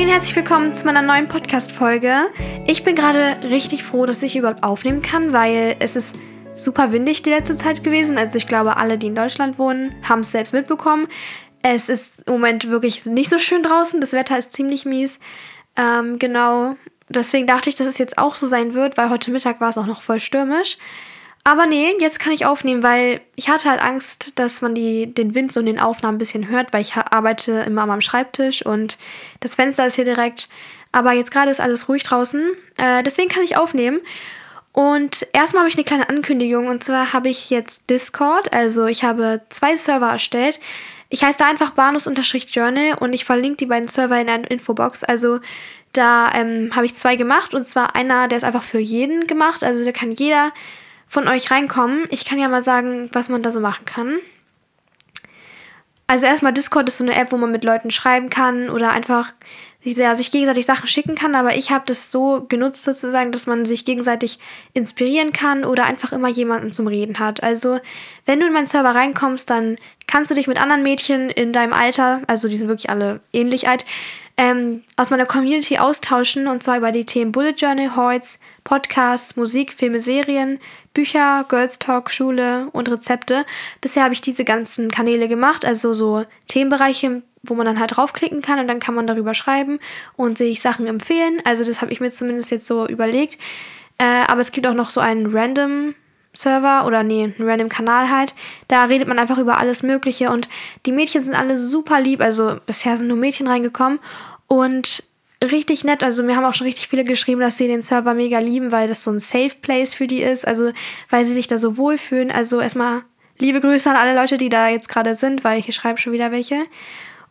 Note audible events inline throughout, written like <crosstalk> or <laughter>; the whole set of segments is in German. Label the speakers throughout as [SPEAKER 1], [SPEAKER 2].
[SPEAKER 1] Hey und herzlich willkommen zu meiner neuen Podcast-Folge. Ich bin gerade richtig froh, dass ich überhaupt aufnehmen kann, weil es ist super windig die letzte Zeit gewesen. Also ich glaube, alle, die in Deutschland wohnen, haben es selbst mitbekommen. Es ist im Moment wirklich nicht so schön draußen. Das Wetter ist ziemlich mies. Ähm, genau. Deswegen dachte ich, dass es jetzt auch so sein wird, weil heute Mittag war es auch noch voll stürmisch. Aber nee, jetzt kann ich aufnehmen, weil ich hatte halt Angst, dass man die, den Wind so in den Aufnahmen ein bisschen hört, weil ich arbeite immer meinem Schreibtisch und das Fenster ist hier direkt. Aber jetzt gerade ist alles ruhig draußen. Äh, deswegen kann ich aufnehmen. Und erstmal habe ich eine kleine Ankündigung und zwar habe ich jetzt Discord, also ich habe zwei Server erstellt. Ich heiße da einfach Banus-Journal und ich verlinke die beiden Server in der Infobox. Also da ähm, habe ich zwei gemacht und zwar einer, der ist einfach für jeden gemacht, also da kann jeder von euch reinkommen. Ich kann ja mal sagen, was man da so machen kann. Also erstmal Discord ist so eine App, wo man mit Leuten schreiben kann oder einfach ja, sich gegenseitig Sachen schicken kann, aber ich habe das so genutzt sozusagen, dass man sich gegenseitig inspirieren kann oder einfach immer jemanden zum Reden hat. Also wenn du in meinen Server reinkommst, dann kannst du dich mit anderen Mädchen in deinem Alter, also die sind wirklich alle ähnlich alt, ähm, aus meiner Community austauschen und zwar über die Themen Bullet Journal, Hoids, Podcasts, Musik, Filme, Serien, Bücher, Girls Talk, Schule und Rezepte. Bisher habe ich diese ganzen Kanäle gemacht, also so Themenbereiche, wo man dann halt draufklicken kann und dann kann man darüber schreiben und sich Sachen empfehlen. Also das habe ich mir zumindest jetzt so überlegt. Äh, aber es gibt auch noch so einen Random Server oder nee, einen random Kanal halt. Da redet man einfach über alles Mögliche und die Mädchen sind alle super lieb. Also bisher sind nur Mädchen reingekommen und richtig nett. Also mir haben auch schon richtig viele geschrieben, dass sie den Server mega lieben, weil das so ein Safe Place für die ist. Also weil sie sich da so wohlfühlen. Also erstmal liebe Grüße an alle Leute, die da jetzt gerade sind, weil hier schreiben schon wieder welche.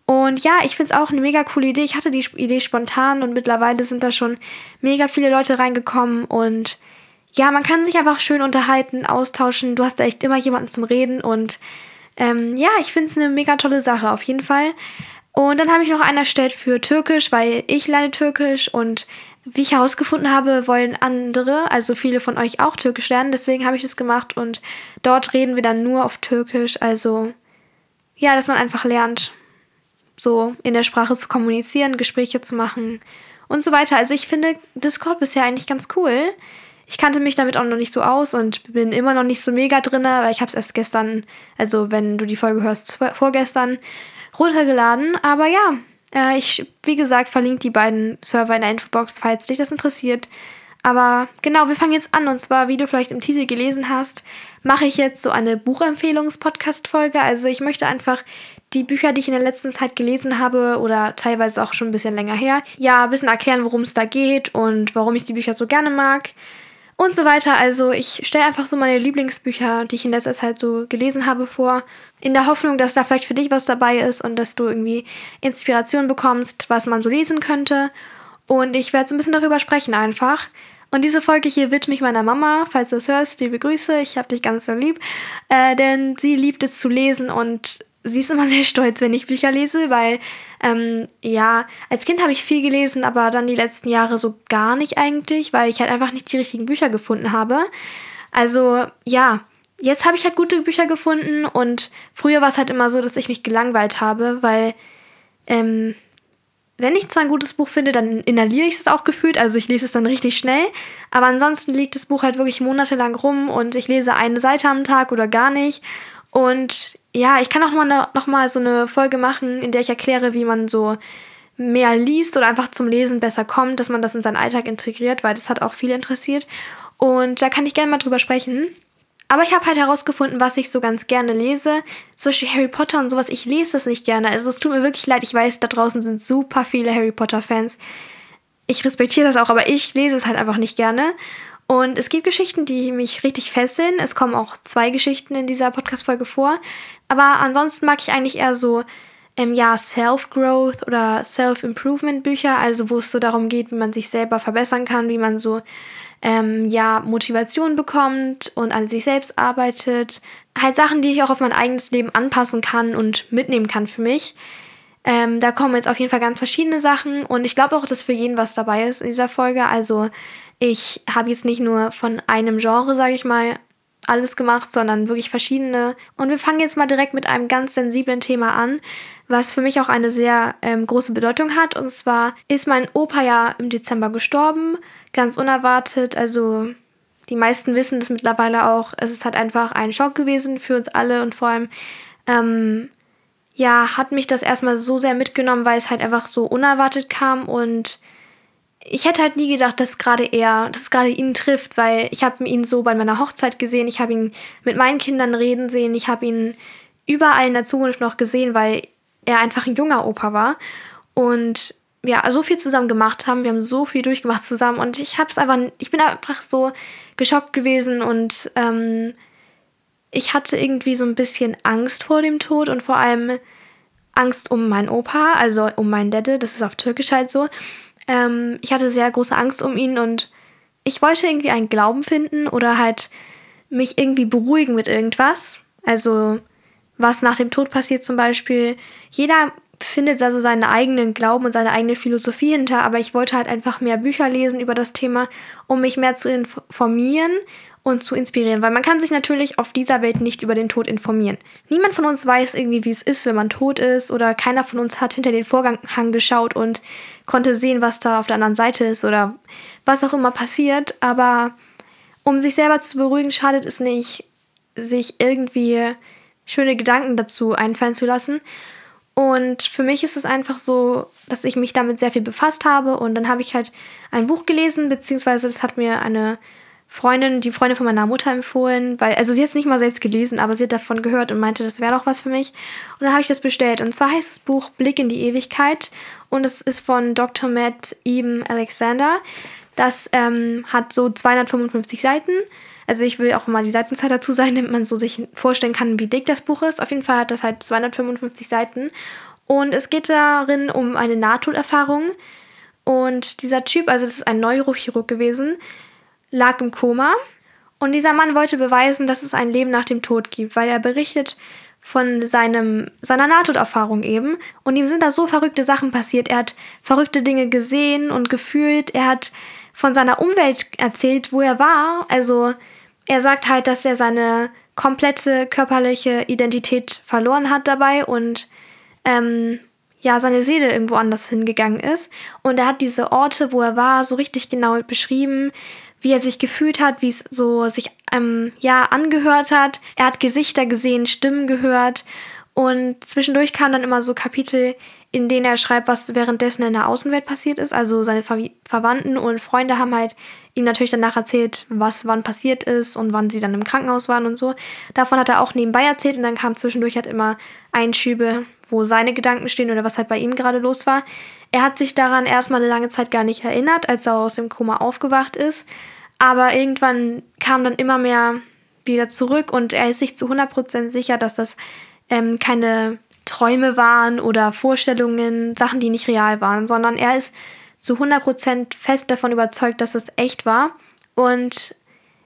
[SPEAKER 1] Und ja, ich finde es auch eine mega coole Idee. Ich hatte die Idee spontan und mittlerweile sind da schon mega viele Leute reingekommen und ja, man kann sich einfach schön unterhalten, austauschen. Du hast da echt immer jemanden zum Reden und ähm, ja, ich finde es eine mega tolle Sache auf jeden Fall. Und dann habe ich noch einen erstellt für Türkisch, weil ich lerne Türkisch und wie ich herausgefunden habe, wollen andere, also viele von euch auch Türkisch lernen. Deswegen habe ich das gemacht und dort reden wir dann nur auf Türkisch. Also ja, dass man einfach lernt, so in der Sprache zu kommunizieren, Gespräche zu machen und so weiter. Also ich finde Discord bisher eigentlich ganz cool. Ich kannte mich damit auch noch nicht so aus und bin immer noch nicht so mega drin, weil ich habe es erst gestern, also wenn du die Folge hörst, vorgestern runtergeladen. Aber ja, äh, ich, wie gesagt, verlinke die beiden Server in der Infobox, falls dich das interessiert. Aber genau, wir fangen jetzt an. Und zwar, wie du vielleicht im Titel gelesen hast, mache ich jetzt so eine Buchempfehlungs-Podcast-Folge. Also ich möchte einfach die Bücher, die ich in der letzten Zeit gelesen habe oder teilweise auch schon ein bisschen länger her, ja, ein bisschen erklären, worum es da geht und warum ich die Bücher so gerne mag und so weiter. Also ich stelle einfach so meine Lieblingsbücher, die ich in letzter Zeit so gelesen habe, vor, in der Hoffnung, dass da vielleicht für dich was dabei ist und dass du irgendwie Inspiration bekommst, was man so lesen könnte. Und ich werde so ein bisschen darüber sprechen einfach. Und diese Folge hier widme ich meiner Mama, falls du es hörst, liebe Grüße, ich habe dich ganz so lieb. Äh, denn sie liebt es zu lesen und sie ist immer <laughs> sehr stolz, wenn ich Bücher lese, weil ähm, ja, als Kind habe ich viel gelesen, aber dann die letzten Jahre so gar nicht eigentlich, weil ich halt einfach nicht die richtigen Bücher gefunden habe. Also ja, jetzt habe ich halt gute Bücher gefunden und früher war es halt immer so, dass ich mich gelangweilt habe, weil ähm, wenn ich zwar ein gutes Buch finde, dann inhaliere ich es auch gefühlt, also ich lese es dann richtig schnell, aber ansonsten liegt das Buch halt wirklich monatelang rum und ich lese eine Seite am Tag oder gar nicht und ja, ich kann auch mal noch mal so eine Folge machen, in der ich erkläre, wie man so mehr liest oder einfach zum Lesen besser kommt, dass man das in seinen Alltag integriert, weil das hat auch viele interessiert. Und da kann ich gerne mal drüber sprechen. Aber ich habe halt herausgefunden, was ich so ganz gerne lese. Zum Beispiel Harry Potter und sowas. Ich lese das nicht gerne. Also es tut mir wirklich leid. Ich weiß, da draußen sind super viele Harry Potter-Fans. Ich respektiere das auch, aber ich lese es halt einfach nicht gerne. Und es gibt Geschichten, die mich richtig fesseln. Es kommen auch zwei Geschichten in dieser Podcast-Folge vor. Aber ansonsten mag ich eigentlich eher so, ähm, ja, Self-Growth oder Self-Improvement-Bücher, also wo es so darum geht, wie man sich selber verbessern kann, wie man so, ähm, ja, Motivation bekommt und an sich selbst arbeitet. Halt Sachen, die ich auch auf mein eigenes Leben anpassen kann und mitnehmen kann für mich. Ähm, da kommen jetzt auf jeden Fall ganz verschiedene Sachen und ich glaube auch, dass für jeden was dabei ist in dieser Folge. Also ich habe jetzt nicht nur von einem Genre, sage ich mal, alles gemacht, sondern wirklich verschiedene. Und wir fangen jetzt mal direkt mit einem ganz sensiblen Thema an, was für mich auch eine sehr ähm, große Bedeutung hat. Und zwar ist mein Opa ja im Dezember gestorben, ganz unerwartet. Also die meisten wissen das mittlerweile auch. Es ist halt einfach ein Schock gewesen für uns alle und vor allem, ähm, ja, hat mich das erstmal so sehr mitgenommen, weil es halt einfach so unerwartet kam und ich hätte halt nie gedacht, dass gerade er, dass gerade ihn trifft, weil ich habe ihn so bei meiner Hochzeit gesehen, ich habe ihn mit meinen Kindern reden sehen, ich habe ihn überall in der Zukunft noch gesehen, weil er einfach ein junger Opa war. Und wir so viel zusammen gemacht haben, wir haben so viel durchgemacht zusammen. Und ich habe es einfach, ich bin einfach so geschockt gewesen. Und ähm, ich hatte irgendwie so ein bisschen Angst vor dem Tod und vor allem Angst um meinen Opa, also um meinen Dede, das ist auf Türkisch halt so. Ähm, ich hatte sehr große Angst um ihn und ich wollte irgendwie einen Glauben finden oder halt mich irgendwie beruhigen mit irgendwas. Also was nach dem Tod passiert zum Beispiel. Jeder findet da so seinen eigenen Glauben und seine eigene Philosophie hinter, aber ich wollte halt einfach mehr Bücher lesen über das Thema, um mich mehr zu informieren und zu inspirieren, weil man kann sich natürlich auf dieser Welt nicht über den Tod informieren. Niemand von uns weiß irgendwie, wie es ist, wenn man tot ist oder keiner von uns hat hinter den Vorhang geschaut und konnte sehen, was da auf der anderen Seite ist oder was auch immer passiert, aber um sich selber zu beruhigen, schadet es nicht, sich irgendwie schöne Gedanken dazu einfallen zu lassen. Und für mich ist es einfach so, dass ich mich damit sehr viel befasst habe und dann habe ich halt ein Buch gelesen, beziehungsweise das hat mir eine Freundin, die Freundin von meiner Mutter empfohlen, weil, also sie hat es nicht mal selbst gelesen, aber sie hat davon gehört und meinte, das wäre doch was für mich. Und dann habe ich das bestellt. Und zwar heißt das Buch Blick in die Ewigkeit und es ist von Dr. Matt Eben Alexander. Das ähm, hat so 255 Seiten. Also ich will auch mal die Seitenzahl dazu sein, damit man so sich vorstellen kann, wie dick das Buch ist. Auf jeden Fall hat das halt 255 Seiten. Und es geht darin um eine Nahtoderfahrung. Und dieser Typ, also das ist ein Neurochirurg gewesen, lag im Koma und dieser Mann wollte beweisen, dass es ein Leben nach dem Tod gibt, weil er berichtet von seinem, seiner Nahtoderfahrung eben. Und ihm sind da so verrückte Sachen passiert. Er hat verrückte Dinge gesehen und gefühlt. Er hat von seiner Umwelt erzählt, wo er war. Also er sagt halt, dass er seine komplette körperliche Identität verloren hat dabei und ähm, ja, seine Seele irgendwo anders hingegangen ist. Und er hat diese Orte, wo er war, so richtig genau beschrieben wie er sich gefühlt hat, wie es so sich ähm, ja angehört hat. Er hat Gesichter gesehen, Stimmen gehört und zwischendurch kamen dann immer so Kapitel, in denen er schreibt, was währenddessen in der Außenwelt passiert ist. Also seine Ver Verwandten und Freunde haben halt ihm natürlich danach erzählt, was wann passiert ist und wann sie dann im Krankenhaus waren und so. Davon hat er auch nebenbei erzählt und dann kam zwischendurch halt immer Einschübe, wo seine Gedanken stehen oder was halt bei ihm gerade los war. Er hat sich daran erstmal eine lange Zeit gar nicht erinnert, als er aus dem Koma aufgewacht ist. Aber irgendwann kam dann immer mehr wieder zurück und er ist sich zu 100% sicher, dass das ähm, keine Träume waren oder Vorstellungen, Sachen, die nicht real waren, sondern er ist zu 100% fest davon überzeugt, dass das echt war. Und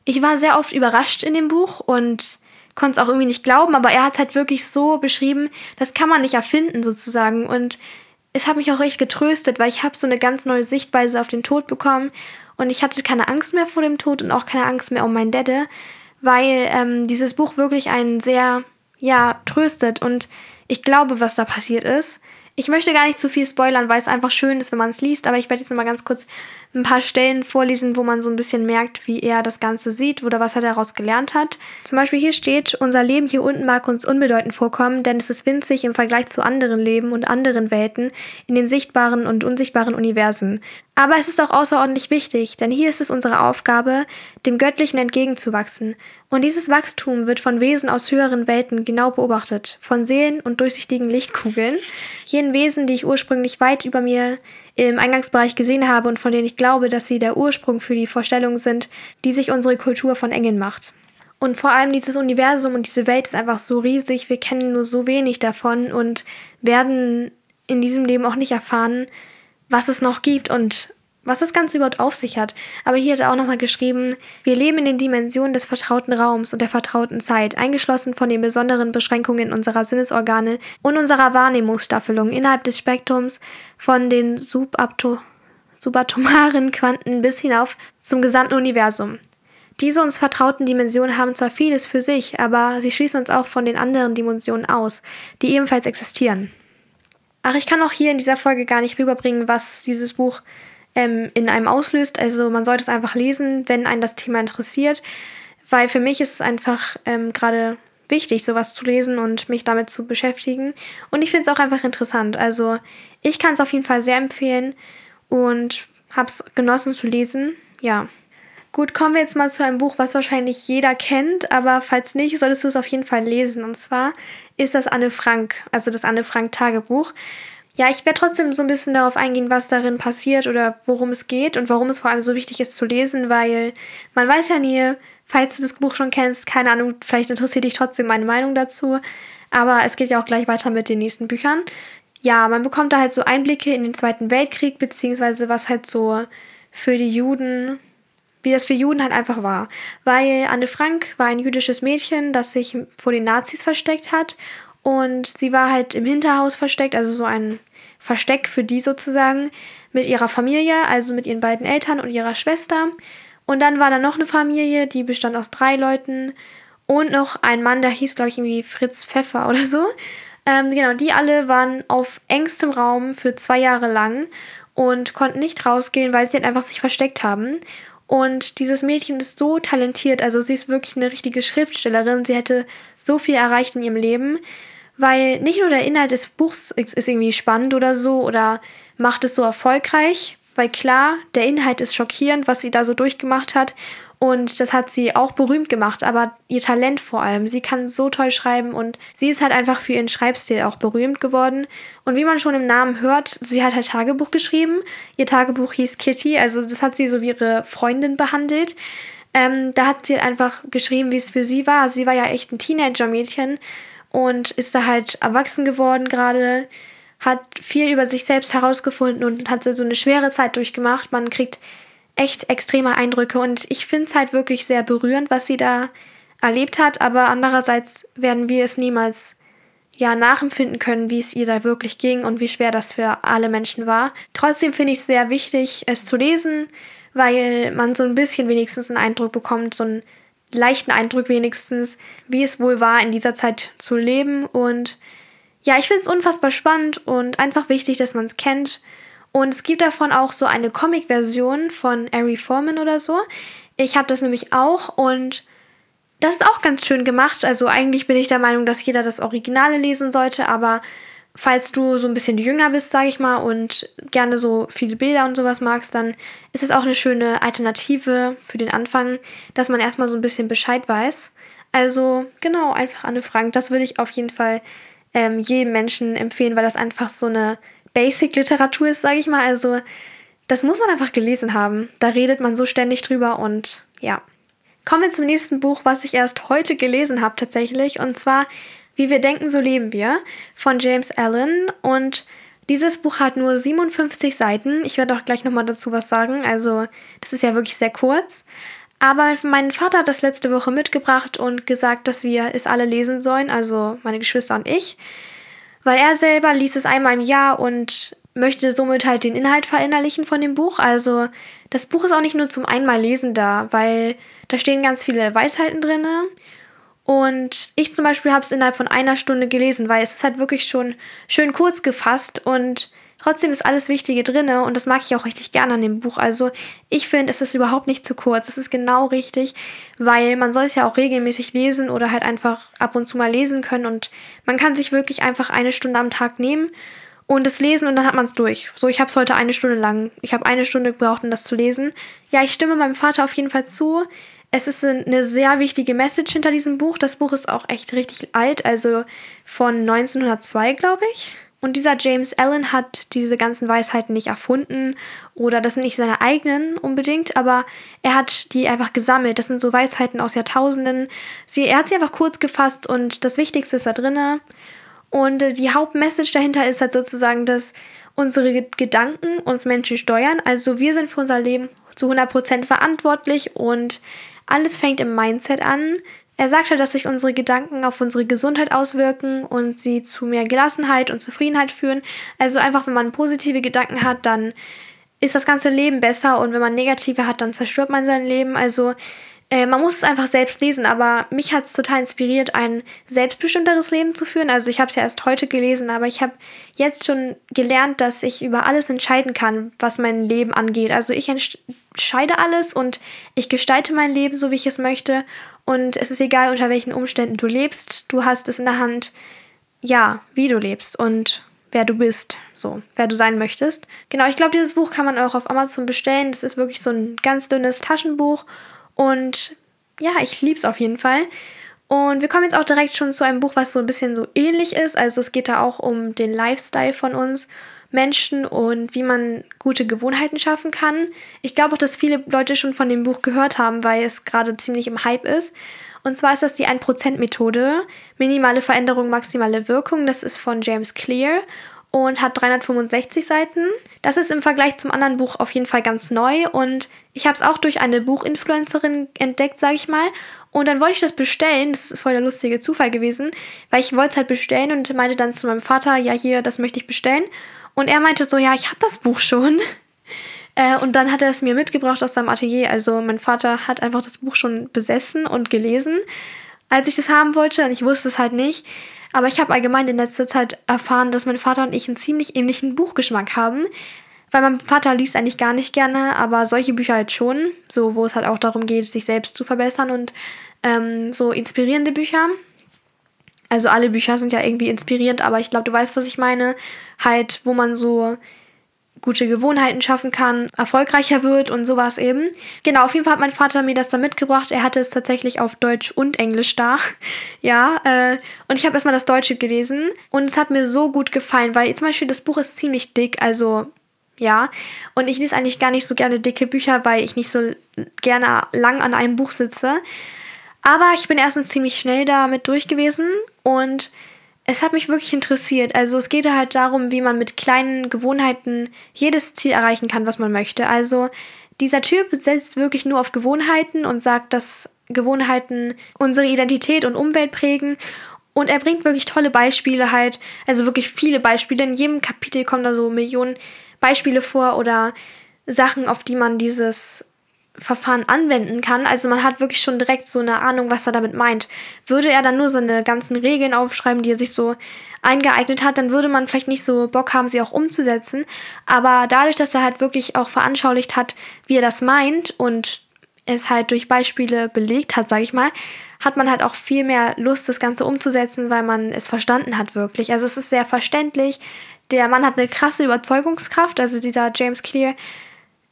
[SPEAKER 1] ich war sehr oft überrascht in dem Buch und konnte es auch irgendwie nicht glauben, aber er hat es halt wirklich so beschrieben, das kann man nicht erfinden sozusagen. Und es hat mich auch echt getröstet, weil ich habe so eine ganz neue Sichtweise auf den Tod bekommen und ich hatte keine Angst mehr vor dem Tod und auch keine Angst mehr um meinen Dede, weil ähm, dieses Buch wirklich einen sehr, ja, tröstet und ich glaube, was da passiert ist. Ich möchte gar nicht zu viel spoilern, weil es einfach schön ist, wenn man es liest, aber ich werde jetzt mal ganz kurz ein paar Stellen vorlesen, wo man so ein bisschen merkt, wie er das Ganze sieht oder was er daraus gelernt hat. Zum Beispiel hier steht, unser Leben hier unten mag uns unbedeutend vorkommen, denn es ist winzig im Vergleich zu anderen Leben und anderen Welten in den sichtbaren und unsichtbaren Universen. Aber es ist auch außerordentlich wichtig, denn hier ist es unsere Aufgabe, dem Göttlichen entgegenzuwachsen. Und dieses Wachstum wird von Wesen aus höheren Welten genau beobachtet, von Seelen und durchsichtigen Lichtkugeln, jenen Wesen, die ich ursprünglich weit über mir im Eingangsbereich gesehen habe und von denen ich glaube, dass sie der Ursprung für die Vorstellungen sind, die sich unsere Kultur von Engeln macht. Und vor allem dieses Universum und diese Welt ist einfach so riesig, wir kennen nur so wenig davon und werden in diesem Leben auch nicht erfahren, was es noch gibt und was das Ganze überhaupt auf sich hat. Aber hier hat er auch nochmal geschrieben, wir leben in den Dimensionen des vertrauten Raums und der vertrauten Zeit, eingeschlossen von den besonderen Beschränkungen unserer Sinnesorgane und unserer Wahrnehmungsstaffelung innerhalb des Spektrums von den subatomaren Quanten bis hinauf zum gesamten Universum. Diese uns vertrauten Dimensionen haben zwar vieles für sich, aber sie schließen uns auch von den anderen Dimensionen aus, die ebenfalls existieren. Ach, ich kann auch hier in dieser Folge gar nicht rüberbringen, was dieses Buch ähm, in einem auslöst. Also man sollte es einfach lesen, wenn einen das Thema interessiert, weil für mich ist es einfach ähm, gerade wichtig, sowas zu lesen und mich damit zu beschäftigen. Und ich finde es auch einfach interessant. Also ich kann es auf jeden Fall sehr empfehlen und habe es genossen zu lesen. Ja. Gut, kommen wir jetzt mal zu einem Buch, was wahrscheinlich jeder kennt, aber falls nicht, solltest du es auf jeden Fall lesen. Und zwar ist das Anne Frank, also das Anne Frank Tagebuch. Ja, ich werde trotzdem so ein bisschen darauf eingehen, was darin passiert oder worum es geht und warum es vor allem so wichtig ist zu lesen, weil man weiß ja nie, falls du das Buch schon kennst, keine Ahnung, vielleicht interessiert dich trotzdem meine Meinung dazu. Aber es geht ja auch gleich weiter mit den nächsten Büchern. Ja, man bekommt da halt so Einblicke in den Zweiten Weltkrieg, beziehungsweise was halt so für die Juden wie das für Juden halt einfach war. Weil Anne Frank war ein jüdisches Mädchen, das sich vor den Nazis versteckt hat. Und sie war halt im Hinterhaus versteckt, also so ein Versteck für die sozusagen, mit ihrer Familie, also mit ihren beiden Eltern und ihrer Schwester. Und dann war da noch eine Familie, die bestand aus drei Leuten und noch ein Mann, der hieß, glaube ich, irgendwie Fritz Pfeffer oder so. Ähm, genau, die alle waren auf engstem Raum für zwei Jahre lang und konnten nicht rausgehen, weil sie halt einfach sich versteckt haben. Und dieses Mädchen ist so talentiert, also sie ist wirklich eine richtige Schriftstellerin. Sie hätte so viel erreicht in ihrem Leben, weil nicht nur der Inhalt des Buchs ist irgendwie spannend oder so oder macht es so erfolgreich, weil klar, der Inhalt ist schockierend, was sie da so durchgemacht hat und das hat sie auch berühmt gemacht, aber ihr Talent vor allem. Sie kann so toll schreiben und sie ist halt einfach für ihren Schreibstil auch berühmt geworden. Und wie man schon im Namen hört, sie hat halt Tagebuch geschrieben. Ihr Tagebuch hieß Kitty, also das hat sie so wie ihre Freundin behandelt. Ähm, da hat sie halt einfach geschrieben, wie es für sie war. Sie war ja echt ein Teenager-Mädchen und ist da halt erwachsen geworden gerade, hat viel über sich selbst herausgefunden und hat so eine schwere Zeit durchgemacht. Man kriegt echt extreme Eindrücke und ich finde es halt wirklich sehr berührend, was sie da erlebt hat, aber andererseits werden wir es niemals ja nachempfinden können, wie es ihr da wirklich ging und wie schwer das für alle Menschen war. Trotzdem finde ich es sehr wichtig, es zu lesen, weil man so ein bisschen wenigstens einen Eindruck bekommt, so einen leichten Eindruck wenigstens, wie es wohl war, in dieser Zeit zu leben. Und ja, ich finde es unfassbar spannend und einfach wichtig, dass man es kennt und es gibt davon auch so eine Comic-Version von Ari Foreman oder so. Ich habe das nämlich auch und das ist auch ganz schön gemacht. Also eigentlich bin ich der Meinung, dass jeder das Originale lesen sollte, aber falls du so ein bisschen jünger bist, sage ich mal, und gerne so viele Bilder und sowas magst, dann ist es auch eine schöne Alternative für den Anfang, dass man erstmal so ein bisschen Bescheid weiß. Also genau, einfach Anne Frank, das würde ich auf jeden Fall ähm, jedem Menschen empfehlen, weil das einfach so eine Basic-Literatur ist, sage ich mal. Also das muss man einfach gelesen haben. Da redet man so ständig drüber und ja. Kommen wir zum nächsten Buch, was ich erst heute gelesen habe tatsächlich. Und zwar Wie wir denken, so leben wir von James Allen. Und dieses Buch hat nur 57 Seiten. Ich werde auch gleich nochmal dazu was sagen. Also das ist ja wirklich sehr kurz. Aber mein Vater hat das letzte Woche mitgebracht und gesagt, dass wir es alle lesen sollen, also meine Geschwister und ich weil er selber liest es einmal im Jahr und möchte somit halt den Inhalt verinnerlichen von dem Buch. Also das Buch ist auch nicht nur zum einmal lesen da, weil da stehen ganz viele Weisheiten drin. Und ich zum Beispiel habe es innerhalb von einer Stunde gelesen, weil es ist halt wirklich schon schön kurz gefasst und Trotzdem ist alles Wichtige drin und das mag ich auch richtig gerne an dem Buch. Also ich finde, es ist überhaupt nicht zu kurz. Es ist genau richtig, weil man soll es ja auch regelmäßig lesen oder halt einfach ab und zu mal lesen können und man kann sich wirklich einfach eine Stunde am Tag nehmen und es lesen und dann hat man es durch. So, ich habe es heute eine Stunde lang. Ich habe eine Stunde gebraucht, um das zu lesen. Ja, ich stimme meinem Vater auf jeden Fall zu. Es ist eine sehr wichtige Message hinter diesem Buch. Das Buch ist auch echt richtig alt, also von 1902, glaube ich. Und dieser James Allen hat diese ganzen Weisheiten nicht erfunden oder das sind nicht seine eigenen unbedingt, aber er hat die einfach gesammelt. Das sind so Weisheiten aus Jahrtausenden. Sie, er hat sie einfach kurz gefasst und das Wichtigste ist da drinne. Und äh, die Hauptmessage dahinter ist halt sozusagen, dass unsere Gedanken uns Menschen steuern. Also wir sind für unser Leben zu 100% verantwortlich und alles fängt im Mindset an. Er sagte, dass sich unsere Gedanken auf unsere Gesundheit auswirken und sie zu mehr Gelassenheit und Zufriedenheit führen. Also einfach, wenn man positive Gedanken hat, dann ist das ganze Leben besser und wenn man negative hat, dann zerstört man sein Leben. Also Äh, man muss es einfach selbst lesen, aber mich hat es total inspiriert, ein selbstbestimmteres Leben zu führen. Also ich habe es ja erst heute gelesen, aber ich habe jetzt schon gelernt, dass ich über alles entscheiden kann, was mein Leben angeht. Also ich entscheide alles und ich gestalte mein Leben so, wie ich es möchte. Und es ist egal, unter welchen Umständen du lebst. Du hast es in der Hand, ja, wie du lebst und wer du bist, so, wer du sein möchtest. Genau, ich glaube, dieses Buch kann man auch auf Amazon bestellen. Das ist wirklich so ein ganz dünnes Taschenbuch und ja, ich liebe es auf jeden Fall. Und wir kommen jetzt auch direkt schon zu einem Buch, was so ein bisschen so ähnlich ist. Also es geht da auch um den Lifestyle von uns Menschen und wie man gute Gewohnheiten schaffen kann. Ich glaube auch, dass viele Leute schon von dem Buch gehört haben, weil es gerade ziemlich im Hype ist. Und zwar ist das die 1%-Methode. Minimale Veränderung, maximale Wirkung. Das ist von James Clear und hat 365 Seiten. Das ist im Vergleich zum anderen Buch auf jeden Fall ganz neu und ich habe es auch durch eine Buchinfluencerin entdeckt, sage ich mal. Und dann wollte ich das bestellen, das ist voll der lustige Zufall gewesen, weil ich wollte es halt bestellen und meinte dann zu meinem Vater, ja hier, das möchte ich bestellen. Und er meinte so, ja, ich habe das Buch schon. <laughs> Äh, und dann hat er es mir mitgebracht aus seinem Atelier. Also mein Vater hat einfach das Buch schon besessen und gelesen, als ich das haben wollte und ich wusste es halt nicht. Aber ich habe allgemein in letzter Zeit erfahren, dass mein Vater und ich einen ziemlich ähnlichen Buchgeschmack haben. Weil mein Vater liest eigentlich gar nicht gerne, aber solche Bücher halt schon. So, wo es halt auch darum geht, sich selbst zu verbessern und ähm, so inspirierende Bücher. Also alle Bücher sind ja irgendwie inspirierend, aber ich glaube, du weißt, was ich meine. Halt, wo man so gute Gewohnheiten schaffen kann, erfolgreicher wird und sowas eben. Genau, auf jeden Fall hat mein Vater mir das da mitgebracht. Er hatte es tatsächlich auf Deutsch und Englisch da. <laughs> ja, äh, und ich habe erstmal das Deutsche gelesen und es hat mir so gut gefallen, weil zum Beispiel das Buch ist ziemlich dick, also ja. Und ich lese eigentlich gar nicht so gerne dicke Bücher, weil ich nicht so gerne lang an einem Buch sitze. Aber ich bin erstens ziemlich schnell damit durch gewesen und es hat mich wirklich interessiert. Also es geht halt darum, wie man mit kleinen Gewohnheiten jedes Ziel erreichen kann, was man möchte. Also dieser Typ setzt wirklich nur auf Gewohnheiten und sagt, dass Gewohnheiten unsere Identität und Umwelt prägen. Und er bringt wirklich tolle Beispiele halt, also wirklich viele Beispiele. In jedem Kapitel kommen da so Millionen Beispiele vor oder Sachen, auf die man dieses Verfahren anwenden kann. Also man hat wirklich schon direkt so eine Ahnung, was er damit meint. Würde er dann nur so eine ganzen Regeln aufschreiben, die er sich so eingeeignet hat, dann würde man vielleicht nicht so Bock haben, sie auch umzusetzen. Aber dadurch, dass er halt wirklich auch veranschaulicht hat, wie er das meint und es halt durch Beispiele belegt hat, sage ich mal, hat man halt auch viel mehr Lust, das Ganze umzusetzen, weil man es verstanden hat wirklich. Also es ist sehr verständlich. Der Mann hat eine krasse Überzeugungskraft. Also dieser James Clear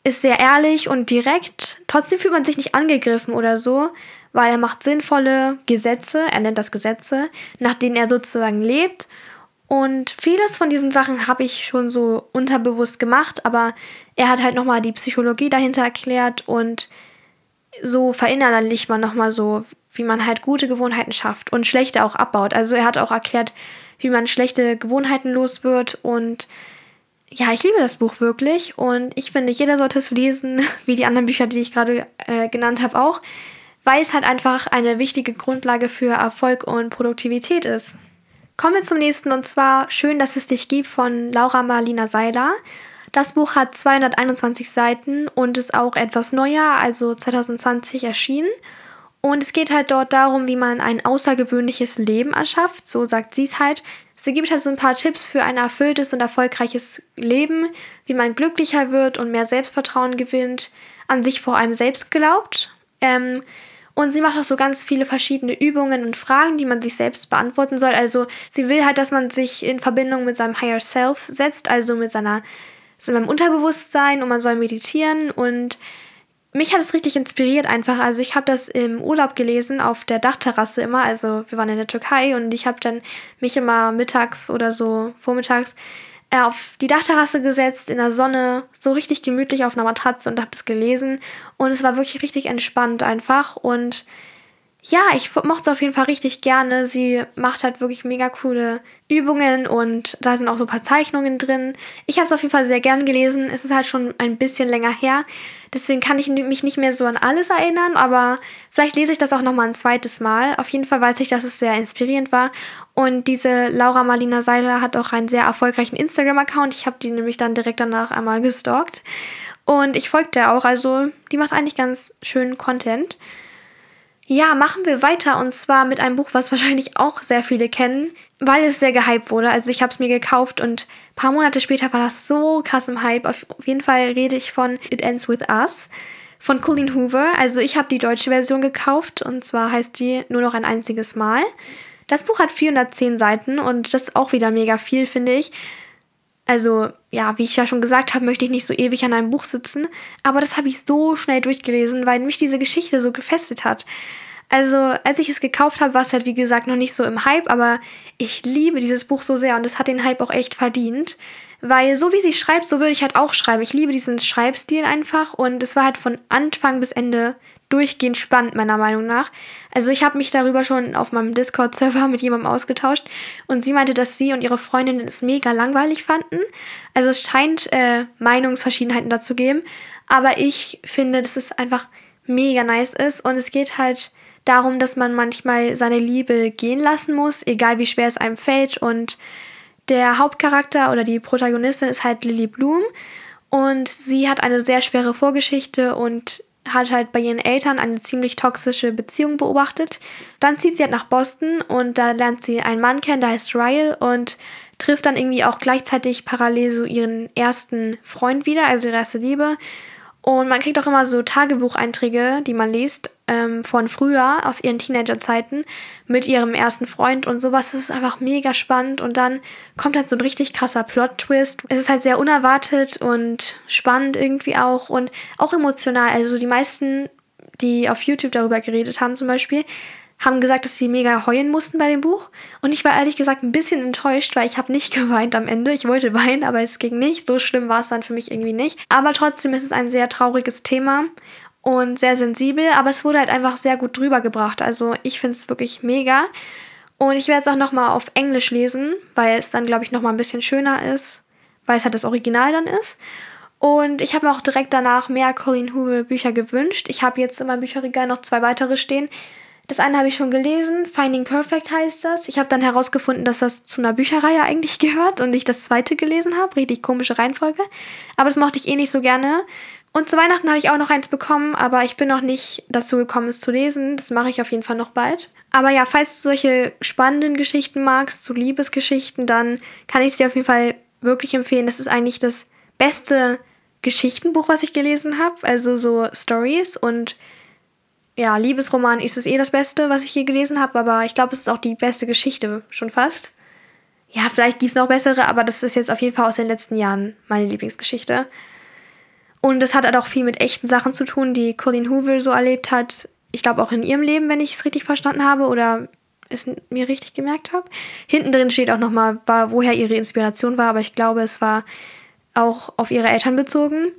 [SPEAKER 1] ist sehr ehrlich und direkt. Trotzdem fühlt man sich nicht angegriffen oder so, weil er macht sinnvolle Gesetze, er nennt das Gesetze, nach denen er sozusagen lebt. Und vieles von diesen Sachen habe ich schon so unterbewusst gemacht, aber er hat halt nochmal die Psychologie dahinter erklärt und so verinnerlicht man nochmal so, wie man halt gute Gewohnheiten schafft und schlechte auch abbaut. Also er hat auch erklärt, wie man schlechte Gewohnheiten los wird und ja, ich liebe das Buch wirklich und ich finde, jeder sollte es lesen, <laughs> wie die anderen Bücher, die ich gerade äh, genannt habe, auch, weil es halt einfach eine wichtige Grundlage für Erfolg und Produktivität ist. Kommen wir zum nächsten und zwar Schön, dass es dich gibt von Laura Marlina Seiler. Das Buch hat 221 Seiten und ist auch etwas neuer, also 2020 erschienen. Und es geht halt dort darum, wie man ein außergewöhnliches Leben erschafft, so sagt sie es halt, Sie gibt halt so ein paar Tipps für ein erfülltes und erfolgreiches Leben, wie man glücklicher wird und mehr Selbstvertrauen gewinnt, an sich vor allem selbst glaubt. Ähm, und sie macht auch so ganz viele verschiedene Übungen und Fragen, die man sich selbst beantworten soll. Also sie will halt, dass man sich in Verbindung mit seinem Higher Self setzt, also mit seiner, seinem Unterbewusstsein und man soll meditieren und mich hat es richtig inspiriert einfach. Also ich habe das im Urlaub gelesen auf der Dachterrasse immer. Also wir waren in der Türkei und ich habe dann mich immer mittags oder so vormittags äh, auf die Dachterrasse gesetzt in der Sonne, so richtig gemütlich auf einer Matratze und habe das gelesen und es war wirklich richtig entspannt einfach und ja, ich mochte es auf jeden Fall richtig gerne. Sie macht halt wirklich mega coole Übungen und da sind auch so ein paar Zeichnungen drin. Ich habe es auf jeden Fall sehr gern gelesen. Es ist halt schon ein bisschen länger her. Deswegen kann ich mich nicht mehr so an alles erinnern, aber vielleicht lese ich das auch nochmal ein zweites Mal. Auf jeden Fall weiß ich, dass es sehr inspirierend war. Und diese Laura Marlina Seiler hat auch einen sehr erfolgreichen Instagram-Account. Ich habe die nämlich dann direkt danach einmal gestalkt. Und ich folge der auch, also die macht eigentlich ganz schönen Content. Ja, machen wir weiter und zwar mit einem Buch, was wahrscheinlich auch sehr viele kennen, weil es sehr gehypt wurde. Also ich habe es mir gekauft und ein paar Monate später war das so krass im Hype. Auf jeden Fall rede ich von It Ends With Us von Colleen Hoover. Also ich habe die deutsche Version gekauft und zwar heißt die nur noch ein einziges Mal. Das Buch hat 410 Seiten und das ist auch wieder mega viel, finde ich. Also, ja, wie ich ja schon gesagt habe, möchte ich nicht so ewig an einem Buch sitzen, aber das habe ich so schnell durchgelesen, weil mich diese Geschichte so gefesselt hat. Also, als ich es gekauft habe, war es halt wie gesagt noch nicht so im Hype, aber ich liebe dieses Buch so sehr und es hat den Hype auch echt verdient. Weil so wie sie schreibt, so würde ich halt auch schreiben. Ich liebe diesen Schreibstil einfach und es war halt von Anfang bis Ende durchgehend spannend, meiner Meinung nach. Also ich habe mich darüber schon auf meinem Discord-Server <laughs> mit jemandem ausgetauscht und sie meinte, dass sie und ihre Freundinnen es mega langweilig fanden. Also es scheint äh, Meinungsverschiedenheiten dazu geben, aber ich finde, dass es einfach mega nice ist und es geht halt darum, dass man manchmal seine Liebe gehen lassen muss, egal wie schwer es einem fällt und der Hauptcharakter oder die Protagonistin ist halt Lily Bloom und sie hat eine sehr schwere Vorgeschichte und hat halt bei ihren Eltern eine ziemlich toxische Beziehung beobachtet. Dann zieht sie halt nach Boston und da lernt sie einen Mann kennen, der heißt Ryle und trifft dann irgendwie auch gleichzeitig parallel so ihren ersten Freund wieder, also ihre erste Liebe. Und man kriegt auch immer so Tagebucheinträge, die man liest, ähm, von früher, aus ihren Teenagerzeiten, mit ihrem ersten Freund und sowas. Das ist einfach mega spannend. Und dann kommt halt so ein richtig krasser Plot-Twist. Es ist halt sehr unerwartet und spannend irgendwie auch und auch emotional. Also die meisten, die auf YouTube darüber geredet haben zum Beispiel, haben gesagt, dass sie mega heulen mussten bei dem Buch. Und ich war ehrlich gesagt ein bisschen enttäuscht, weil ich habe nicht <laughs> geweint am Ende. Ich wollte weinen, aber es ging nicht. So schlimm war es dann für mich irgendwie nicht. Aber trotzdem ist es ein sehr trauriges Thema und sehr sensibel, aber es wurde halt einfach sehr gut drüber gebracht. Also ich finde es wirklich mega. Und ich werde es auch nochmal auf Englisch lesen, weil es dann, glaube ich, nochmal ein bisschen schöner ist, weil es halt das Original dann ist. Und ich habe mir auch direkt danach mehr Colleen Hoover Bücher gewünscht. Ich habe jetzt in meinem Bücherregal noch zwei weitere stehen. Das eine habe ich schon gelesen, Finding Perfect heißt das. Ich habe dann herausgefunden, dass das zu einer Bücherreihe eigentlich <laughs> gehört und ich das zweite gelesen habe. Richtig komische Reihenfolge. Aber das mochte ich eh nicht so gerne. Und zu Weihnachten habe ich auch noch eins bekommen, aber ich bin noch nicht dazu gekommen, es zu lesen. Das mache ich auf jeden Fall noch bald. Aber ja, falls du solche spannenden Geschichten magst, so Liebesgeschichten, dann kann ich es dir auf jeden Fall wirklich empfehlen. Das ist eigentlich das beste Geschichtenbuch, was ich gelesen habe. Also so Stories und ja, Liebesroman ist es eh das Beste, was ich je gelesen habe, aber ich glaube, es ist auch die beste Geschichte, schon fast. Ja, vielleicht gibt es noch bessere, aber das ist jetzt auf jeden Fall aus den letzten Jahren meine Lieblingsgeschichte. Und es hat halt auch viel mit echten Sachen zu tun, die Colleen Hoover so erlebt hat. Ich glaube auch in ihrem Leben, wenn ich es richtig verstanden habe oder es mir richtig gemerkt habe. Hinten drin steht auch nochmal, woher ihre Inspiration war, aber ich glaube, es war auch auf ihre Eltern bezogen.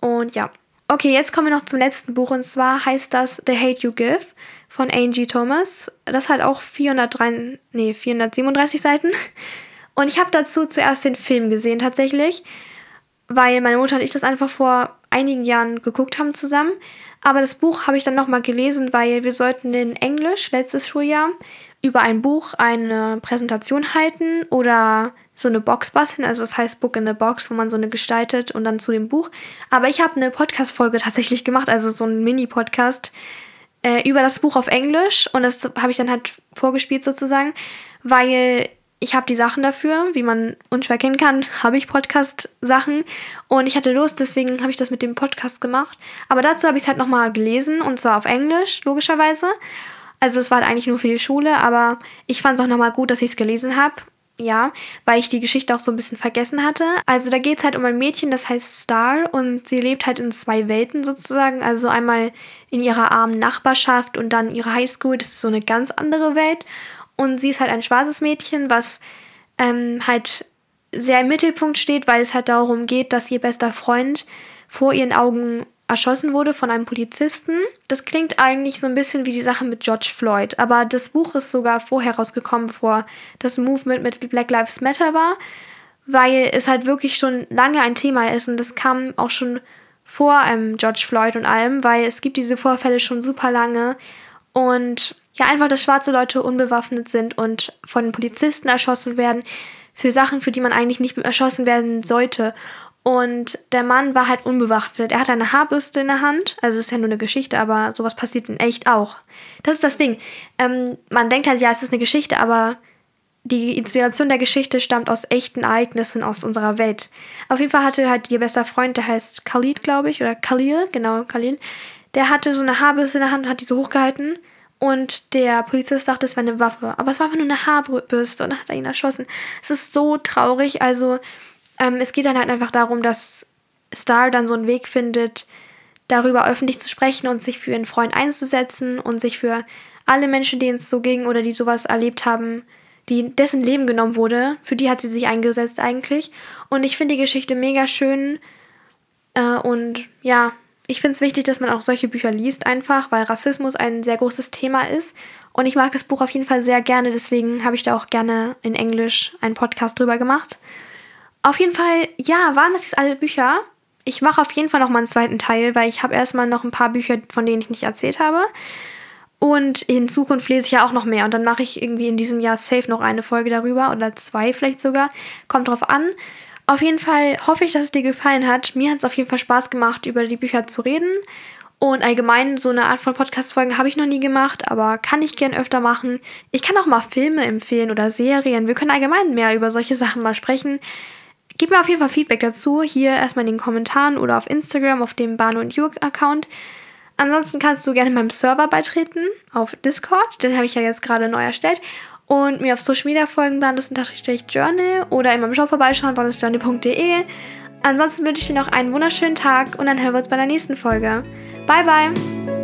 [SPEAKER 1] Und ja, Okay, jetzt kommen wir noch zum letzten Buch und zwar heißt das The Hate You Give von Angie Thomas. Das hat auch 403, nee, 437 Seiten. Und ich habe dazu zuerst den Film gesehen tatsächlich, weil meine Mutter und ich das einfach vor einigen Jahren geguckt haben zusammen. Aber das Buch habe ich dann nochmal gelesen, weil wir sollten in Englisch letztes Schuljahr über ein Buch eine Präsentation halten oder so eine Box basteln. Also das heißt Book in the Box, wo man so eine gestaltet und dann zu dem Buch. Aber ich habe eine Podcast-Folge tatsächlich gemacht, also so ein Mini-Podcast äh, über das Buch auf Englisch. Und das habe ich dann halt vorgespielt sozusagen, weil ich habe die Sachen dafür, wie man unschwer kennen kann, <laughs> habe ich Podcast-Sachen und ich hatte Lust, deswegen habe ich das mit dem Podcast gemacht. Aber dazu habe ich es halt nochmal gelesen und zwar auf Englisch, logischerweise. Also es war halt eigentlich nur für die Schule, aber ich fand es auch nochmal gut, dass ich es gelesen habe ja, weil ich die Geschichte auch so ein bisschen vergessen hatte. Also da geht es halt um ein Mädchen, das heißt Star und sie lebt halt in zwei Welten sozusagen. Also einmal in ihrer armen Nachbarschaft und dann ihre Highschool, das ist so eine ganz andere Welt. Und sie ist halt ein schwarzes Mädchen, was ähm, halt sehr im Mittelpunkt steht, weil es halt darum geht, dass ihr bester Freund vor ihren Augen erschossen wurde von einem Polizisten. Das klingt eigentlich so ein bisschen wie die Sache mit George Floyd, aber das Buch ist sogar vorher rausgekommen, bevor das Movement mit Black Lives Matter war, weil es halt wirklich schon lange ein Thema ist und das kam auch schon vor ähm, George Floyd und allem, weil es gibt diese Vorfälle schon super lange und ja einfach, dass schwarze Leute unbewaffnet sind und von Polizisten erschossen werden für Sachen, für die man eigentlich nicht erschossen werden sollte. Und der Mann war halt unbewaffnet. Er hatte eine Haarbürste in der Hand. Also ist ja nur eine Geschichte, aber sowas passiert in echt auch. Das ist das Ding. Ähm, man denkt halt, ja, es ist eine Geschichte, aber die Inspiration der Geschichte stammt aus echten Ereignissen aus unserer Welt. Auf jeden Fall hatte halt ihr bester Freund, der heißt Khalid, glaube ich, oder Khalil, genau, Khalil. Der hatte so eine Haarbürste in der Hand und hat die so hochgehalten. Und der Polizist dachte, es wäre eine Waffe. Aber es war einfach nur eine Haarbürste und hat ihn erschossen. Es ist so traurig. Also, ähm, es geht dann halt einfach darum, dass Star dann so einen Weg findet, darüber öffentlich zu sprechen und sich für ihren Freund einzusetzen und sich für alle Menschen, denen es so ging oder die sowas erlebt haben, die dessen Leben genommen wurde, für die hat sie sich eingesetzt eigentlich. Und ich finde die Geschichte mega schön. Äh, und ja, ich finde es wichtig, dass man auch solche Bücher liest, einfach, weil Rassismus ein sehr großes Thema ist. Und ich mag das Buch auf jeden Fall sehr gerne, deswegen habe ich da auch gerne in Englisch einen Podcast drüber gemacht. Auf jeden Fall, ja, waren das jetzt alle Bücher. Ich mache auf jeden Fall noch mal einen zweiten Teil, weil ich habe erstmal noch ein paar Bücher, von denen ich nicht erzählt habe. Und in Zukunft lese ich ja auch noch mehr. Und dann mache ich irgendwie in diesem Jahr safe noch eine Folge darüber oder zwei vielleicht sogar. Kommt drauf an. Auf jeden Fall hoffe ich, dass es dir gefallen hat. Mir hat es auf jeden Fall Spaß gemacht, über die Bücher zu reden. Und allgemein so eine Art von Podcast-Folgen habe ich noch nie gemacht, aber kann ich gern öfter machen. Ich kann auch mal Filme empfehlen oder Serien. Wir können allgemein mehr über solche Sachen mal sprechen. Gib mir auf jeden Fall Feedback dazu. Hier erstmal in den Kommentaren oder auf Instagram auf dem Bano und Jurg Account. Ansonsten kannst du gerne meinem Server beitreten auf Discord. Den habe ich ja jetzt gerade neu erstellt. Und mir auf Social Media folgen, bandes-journal oder in meinem Shop vorbeischauen, bandesjournal.de. Ansonsten wünsche ich dir noch einen wunderschönen Tag und dann hören wir uns bei der nächsten Folge. Bye, bye!